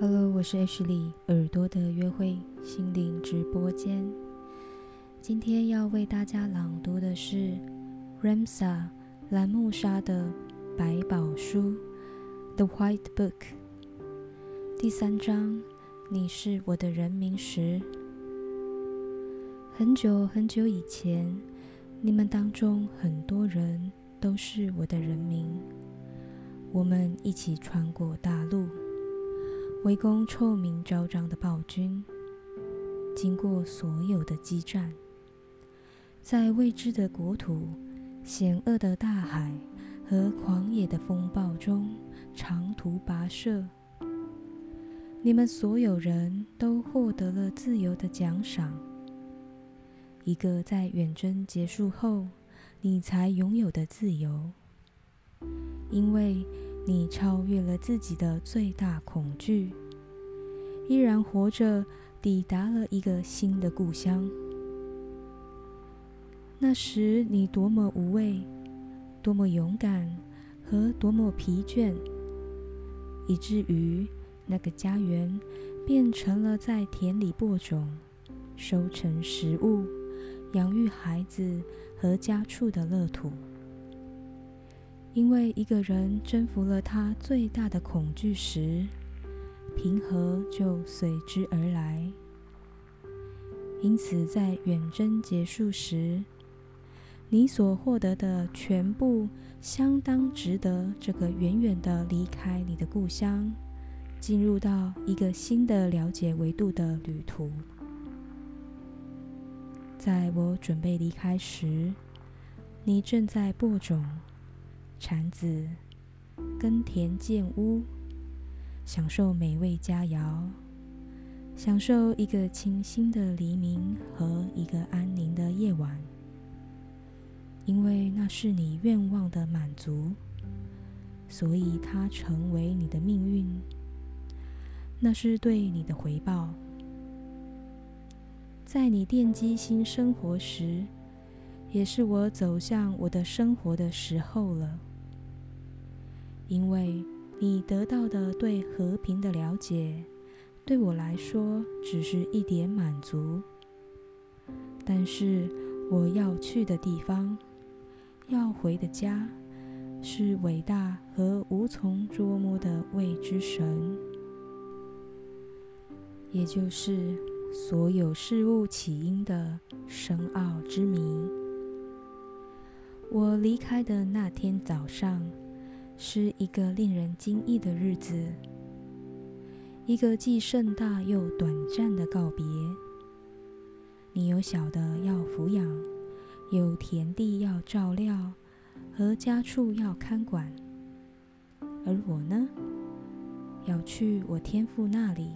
Hello，我是 H 里耳朵的约会心灵直播间。今天要为大家朗读的是 Ramsa 兰木莎的《百宝书》The White Book 第三章。你是我的人民时，很久很久以前，你们当中很多人都是我的人民。我们一起穿过大陆。围攻臭名昭彰的暴君，经过所有的激战，在未知的国土、险恶的大海和狂野的风暴中长途跋涉，你们所有人都获得了自由的奖赏，一个在远征结束后你才拥有的自由，因为。你超越了自己的最大恐惧，依然活着，抵达了一个新的故乡。那时你多么无畏，多么勇敢，和多么疲倦，以至于那个家园变成了在田里播种、收成食物、养育孩子和家畜的乐土。因为一个人征服了他最大的恐惧时，平和就随之而来。因此，在远征结束时，你所获得的全部相当值得这个远远的离开你的故乡，进入到一个新的了解维度的旅途。在我准备离开时，你正在播种。产子耕田建屋，享受美味佳肴，享受一个清新的黎明和一个安宁的夜晚，因为那是你愿望的满足，所以它成为你的命运。那是对你的回报。在你奠基新生活时，也是我走向我的生活的时候了。因为你得到的对和平的了解，对我来说只是一点满足。但是我要去的地方，要回的家，是伟大和无从捉摸的未知神，也就是所有事物起因的深奥之谜。我离开的那天早上。是一个令人惊异的日子，一个既盛大又短暂的告别。你有小的要抚养，有田地要照料，和家畜要看管，而我呢，要去我天父那里，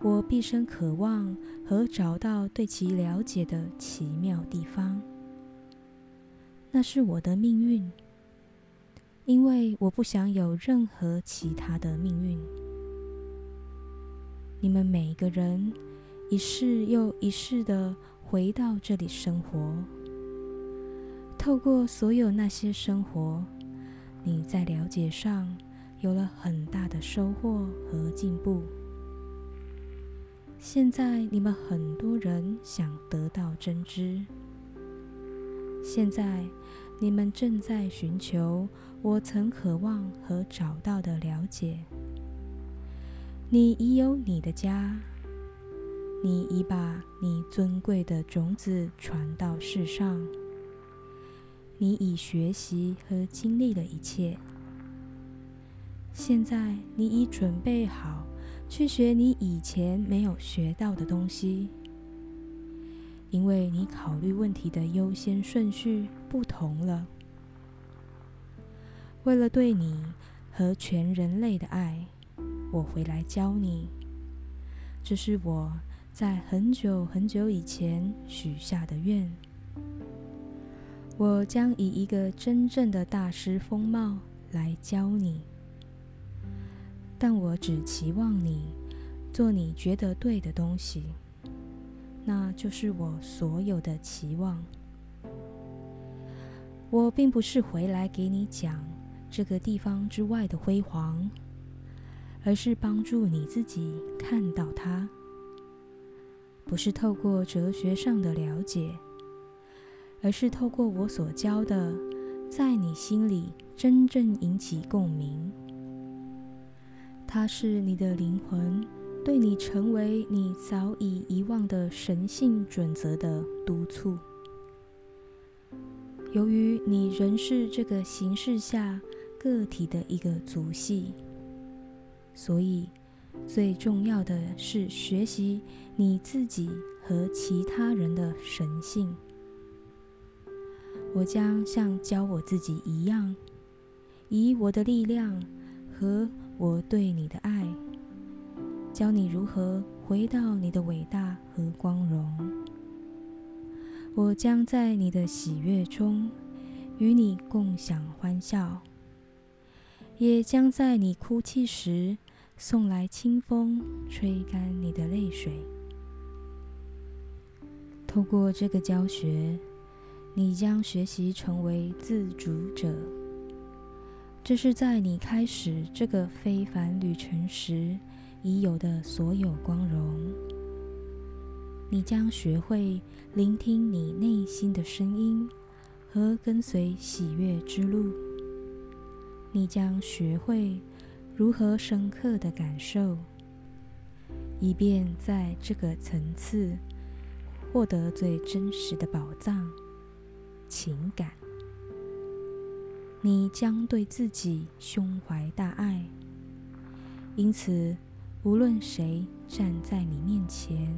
我毕生渴望和找到对其了解的奇妙地方。那是我的命运。因为我不想有任何其他的命运。你们每一个人一世又一世的回到这里生活，透过所有那些生活，你在了解上有了很大的收获和进步。现在你们很多人想得到真知，现在你们正在寻求。我曾渴望和找到的了解，你已有你的家，你已把你尊贵的种子传到世上，你已学习和经历了一切。现在你已准备好去学你以前没有学到的东西，因为你考虑问题的优先顺序不同了。为了对你和全人类的爱，我回来教你。这是我在很久很久以前许下的愿。我将以一个真正的大师风貌来教你，但我只期望你做你觉得对的东西，那就是我所有的期望。我并不是回来给你讲。这个地方之外的辉煌，而是帮助你自己看到它。不是透过哲学上的了解，而是透过我所教的，在你心里真正引起共鸣。它是你的灵魂对你成为你早已遗忘的神性准则的督促。由于你仍是这个形式下个体的一个族系，所以。最重要的是学习你自己和其他人的神性。我将像教我自己一样，以我的力量和我对你的爱，教你如何回到你的伟大和光荣。我将在你的喜悦中与你共享欢笑，也将在你哭泣时。送来清风，吹干你的泪水。透过这个教学，你将学习成为自主者。这是在你开始这个非凡旅程时已有的所有光荣。你将学会聆听你内心的声音和跟随喜悦之路。你将学会。如何深刻的感受，以便在这个层次获得最真实的宝藏情感？你将对自己胸怀大爱，因此无论谁站在你面前，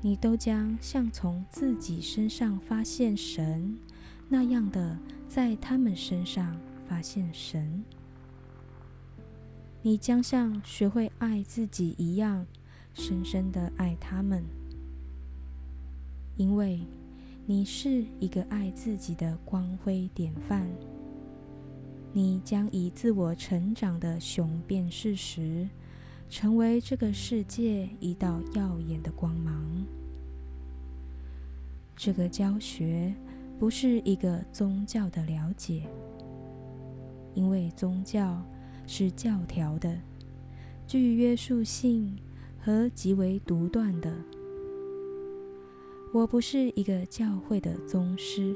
你都将像从自己身上发现神那样的，在他们身上发现神。你将像学会爱自己一样，深深的爱他们，因为你是一个爱自己的光辉典范。你将以自我成长的雄辩事实，成为这个世界一道耀眼的光芒。这个教学不是一个宗教的了解，因为宗教。是教条的，具约束性和极为独断的。我不是一个教会的宗师，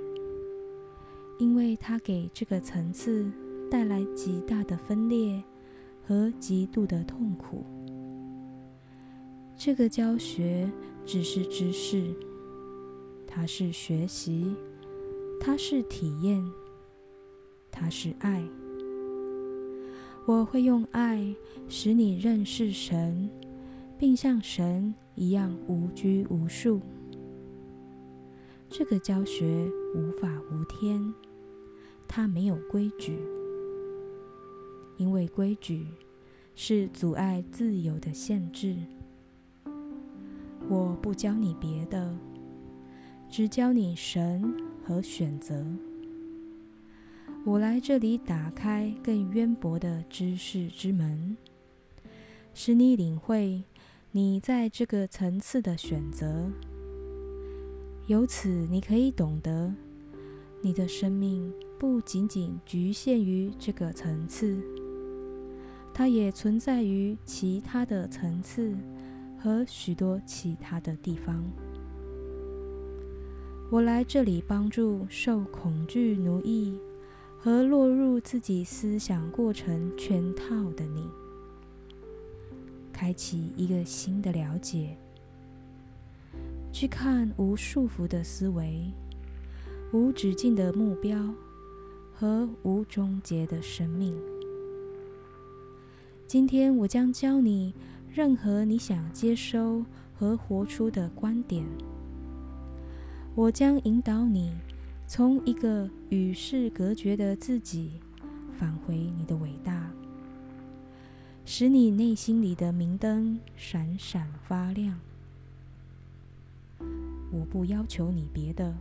因为它给这个层次带来极大的分裂和极度的痛苦。这个教学只是知识，它是学习，它是体验，它是爱。我会用爱使你认识神，并像神一样无拘无束。这个教学无法无天，它没有规矩，因为规矩是阻碍自由的限制。我不教你别的，只教你神和选择。我来这里打开更渊博的知识之门，使你领会你在这个层次的选择。由此，你可以懂得，你的生命不仅仅局限于这个层次，它也存在于其他的层次和许多其他的地方。我来这里帮助受恐惧奴役。和落入自己思想过程圈套的你，开启一个新的了解，去看无束缚的思维、无止境的目标和无终结的生命。今天，我将教你任何你想接收和活出的观点。我将引导你。从一个与世隔绝的自己返回你的伟大，使你内心里的明灯闪闪发亮。我不要求你别的，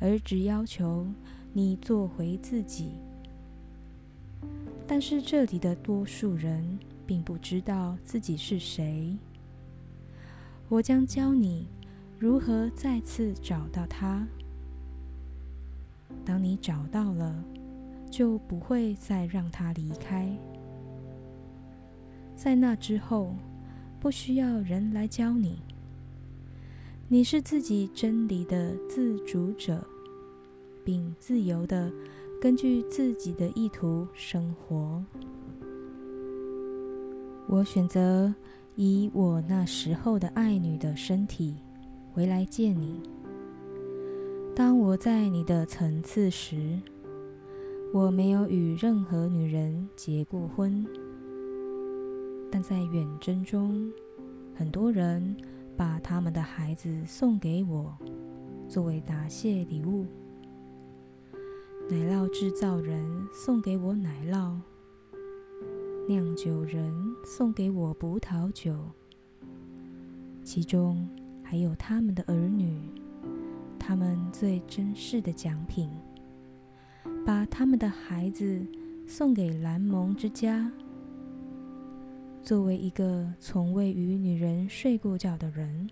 而只要求你做回自己。但是这里的多数人并不知道自己是谁。我将教你如何再次找到他。当你找到了，就不会再让他离开。在那之后，不需要人来教你。你是自己真理的自主者，并自由的根据自己的意图生活。我选择以我那时候的爱女的身体回来见你。当我在你的层次时，我没有与任何女人结过婚，但在远征中，很多人把他们的孩子送给我，作为答谢礼物。奶酪制造人送给我奶酪，酿酒人送给我葡萄酒，其中还有他们的儿女，他们最珍视的奖品。把他们的孩子送给蓝蒙之家。作为一个从未与女人睡过觉的人，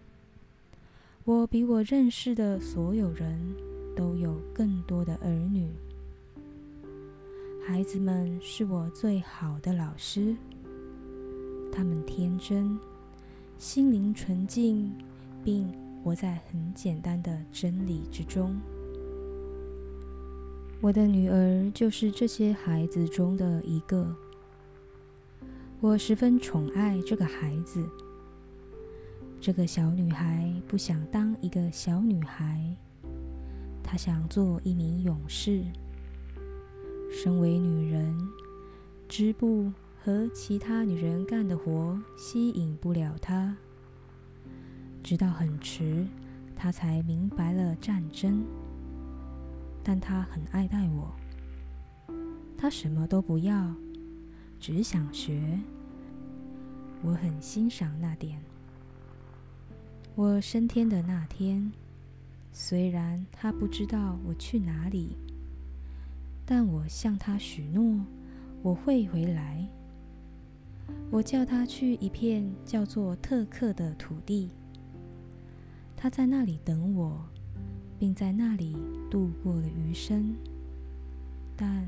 我比我认识的所有人都有更多的儿女。孩子们是我最好的老师，他们天真、心灵纯净，并活在很简单的真理之中。我的女儿就是这些孩子中的一个。我十分宠爱这个孩子。这个小女孩不想当一个小女孩，她想做一名勇士。身为女人，织布和其他女人干的活吸引不了她。直到很迟，他才明白了战争。但他很爱戴我，他什么都不要，只想学。我很欣赏那点。我升天的那天，虽然他不知道我去哪里，但我向他许诺我会回来。我叫他去一片叫做特克的土地，他在那里等我。并在那里度过了余生，但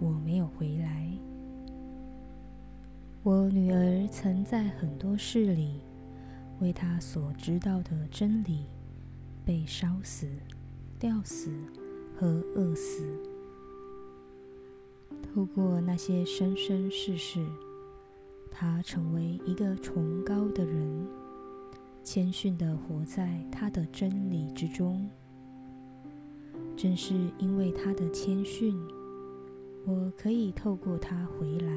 我没有回来。我女儿曾在很多事里为她所知道的真理被烧死、吊死和饿死。透过那些生生世世，她成为一个崇高的人，谦逊的活在他的真理之中。正是因为他的谦逊，我可以透过他回来，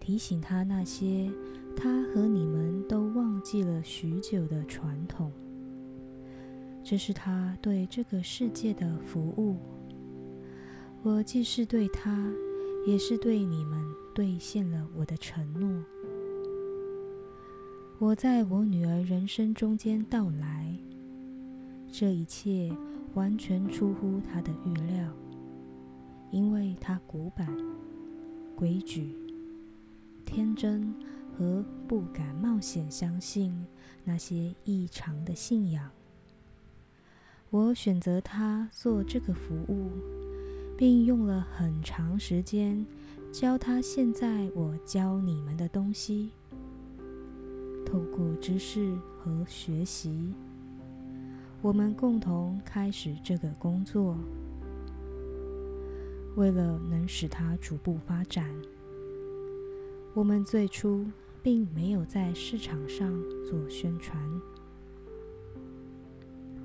提醒他那些他和你们都忘记了许久的传统。这是他对这个世界的服务。我既是对他，也是对你们兑现了我的承诺。我在我女儿人生中间到来，这一切。完全出乎她的预料，因为她古板、规矩、天真和不敢冒险相信那些异常的信仰。我选择她做这个服务，并用了很长时间教她现在我教你们的东西。透过知识和学习。我们共同开始这个工作，为了能使它逐步发展。我们最初并没有在市场上做宣传。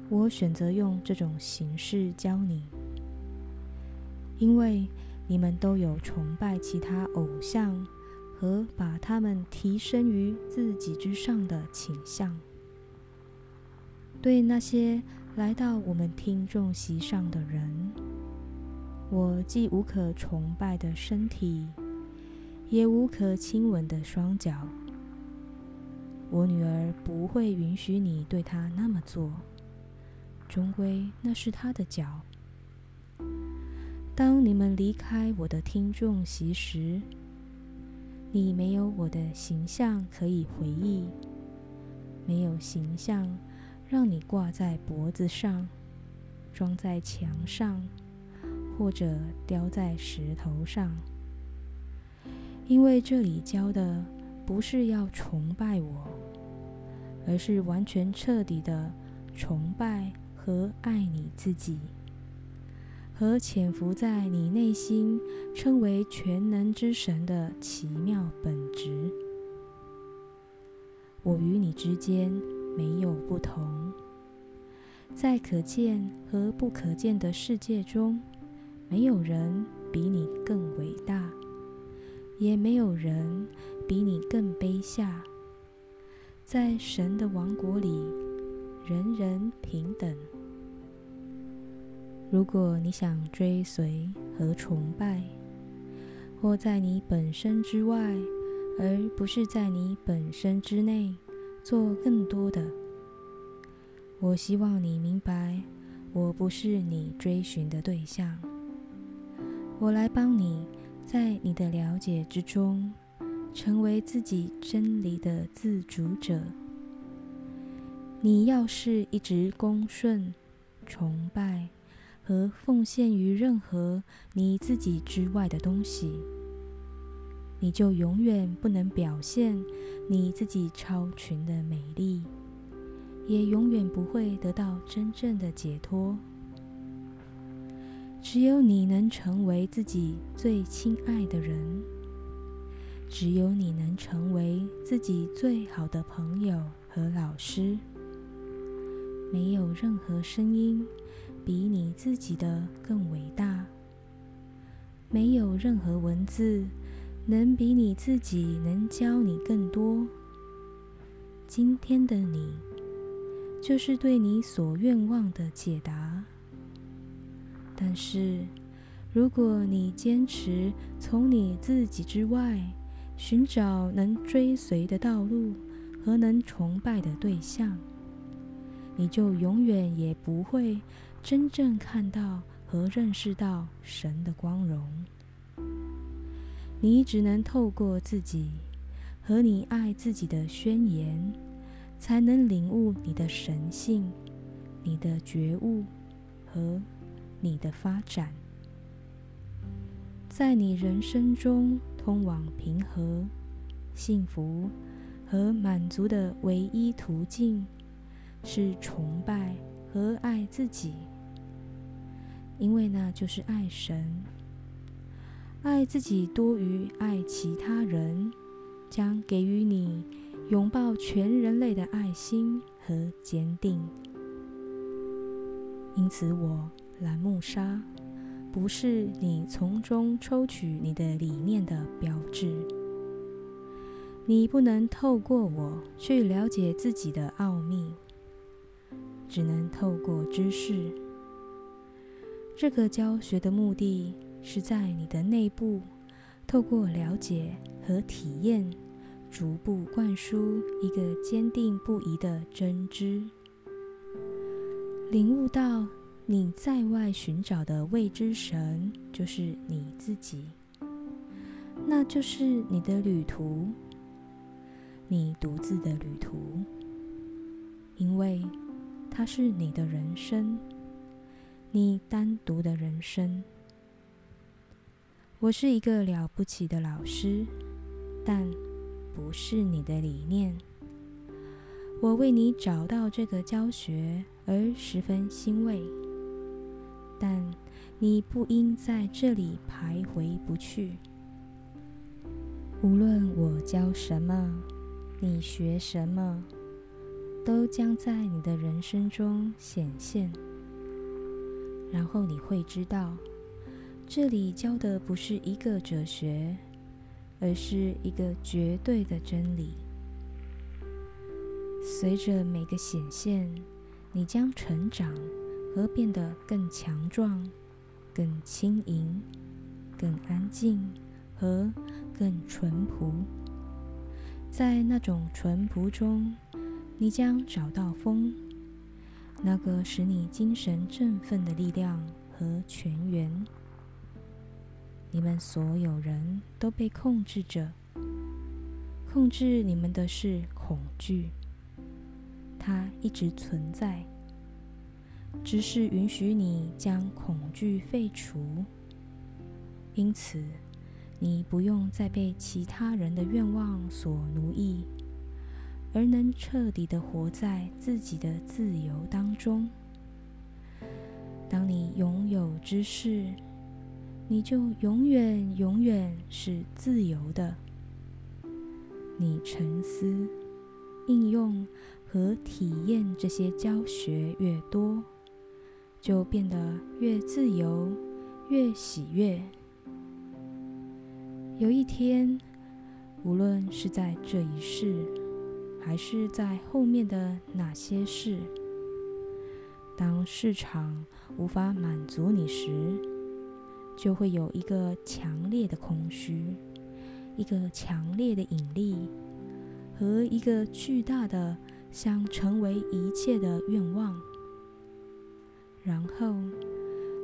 我选择用这种形式教你，因为你们都有崇拜其他偶像和把他们提升于自己之上的倾向。对那些来到我们听众席上的人，我既无可崇拜的身体，也无可亲吻的双脚。我女儿不会允许你对她那么做，终归那是她的脚。当你们离开我的听众席时，你没有我的形象可以回忆，没有形象。让你挂在脖子上，装在墙上，或者雕在石头上，因为这里教的不是要崇拜我，而是完全彻底的崇拜和爱你自己，和潜伏在你内心称为全能之神的奇妙本质。我与你之间没有不同，在可见和不可见的世界中，没有人比你更伟大。也没有人比你更卑下。在神的王国里，人人平等。如果你想追随和崇拜，或在你本身之外，而不是在你本身之内做更多的，我希望你明白，我不是你追寻的对象。我来帮你。在你的了解之中，成为自己真理的自主者。你要是一直恭顺、崇拜和奉献于任何你自己之外的东西，你就永远不能表现你自己超群的美丽，也永远不会得到真正的解脱。只有你能成为自己最亲爱的人，只有你能成为自己最好的朋友和老师。没有任何声音比你自己的更伟大，没有任何文字能比你自己能教你更多。今天的你，就是对你所愿望的解答。但是，如果你坚持从你自己之外寻找能追随的道路和能崇拜的对象，你就永远也不会真正看到和认识到神的光荣。你只能透过自己和你爱自己的宣言，才能领悟你的神性、你的觉悟和。你的发展，在你人生中通往平和、幸福和满足的唯一途径，是崇拜和爱自己，因为那就是爱神。爱自己多于爱其他人，将给予你拥抱全人类的爱心和坚定。因此，我。蓝木沙不是你从中抽取你的理念的标志。你不能透过我去了解自己的奥秘，只能透过知识。这个教学的目的是在你的内部，透过了解和体验，逐步灌输一个坚定不移的真知，领悟到。你在外寻找的未知神，就是你自己，那就是你的旅途，你独自的旅途，因为它是你的人生，你单独的人生。我是一个了不起的老师，但不是你的理念。我为你找到这个教学而十分欣慰。但你不应在这里徘徊不去。无论我教什么，你学什么，都将在你的人生中显现。然后你会知道，这里教的不是一个哲学，而是一个绝对的真理。随着每个显现，你将成长。和变得更强壮、更轻盈、更安静和更淳朴。在那种淳朴中，你将找到风，那个使你精神振奋的力量和泉源。你们所有人都被控制着，控制你们的是恐惧，它一直存在。只是允许你将恐惧废除，因此，你不用再被其他人的愿望所奴役，而能彻底的活在自己的自由当中。当你拥有知识，你就永远永远是自由的。你沉思、应用和体验这些教学越多，就变得越自由、越喜悦。有一天，无论是在这一世，还是在后面的哪些事，当市场无法满足你时，就会有一个强烈的空虚，一个强烈的引力，和一个巨大的想成为一切的愿望。然后，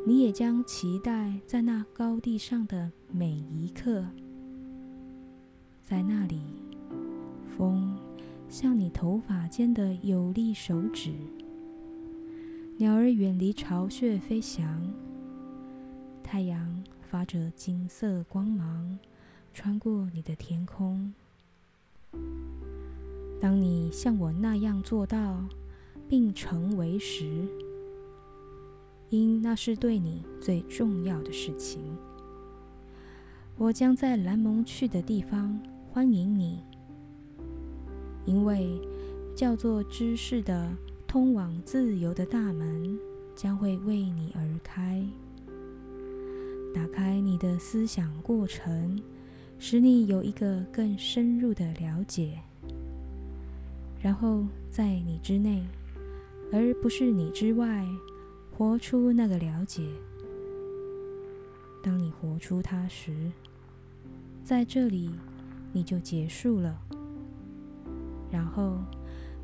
你也将期待在那高地上的每一刻。在那里，风像你头发间的有力手指，鸟儿远离巢穴飞翔，太阳发着金色光芒穿过你的天空。当你像我那样做到并成为时，因那是对你最重要的事情，我将在蓝蒙去的地方。欢迎你，因为叫做知识的通往自由的大门将会为你而开，打开你的思想过程，使你有一个更深入的了解，然后在你之内，而不是你之外，活出那个了解。当你活出它时，在这里。你就结束了，然后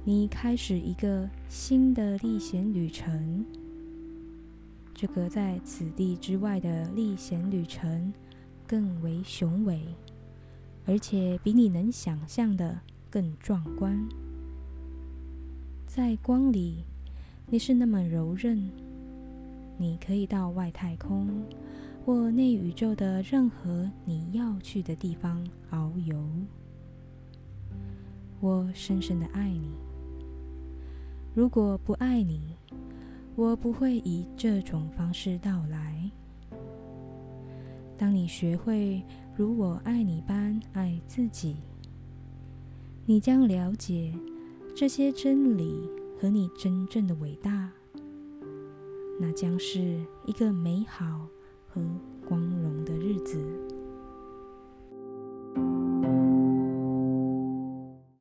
你开始一个新的历险旅程。这个在此地之外的历险旅程更为雄伟，而且比你能想象的更壮观。在光里，你是那么柔韧，你可以到外太空。或内宇宙的任何你要去的地方遨游，我深深的爱你。如果不爱你，我不会以这种方式到来。当你学会如我爱你般爱自己，你将了解这些真理和你真正的伟大。那将是一个美好。和光荣的日子。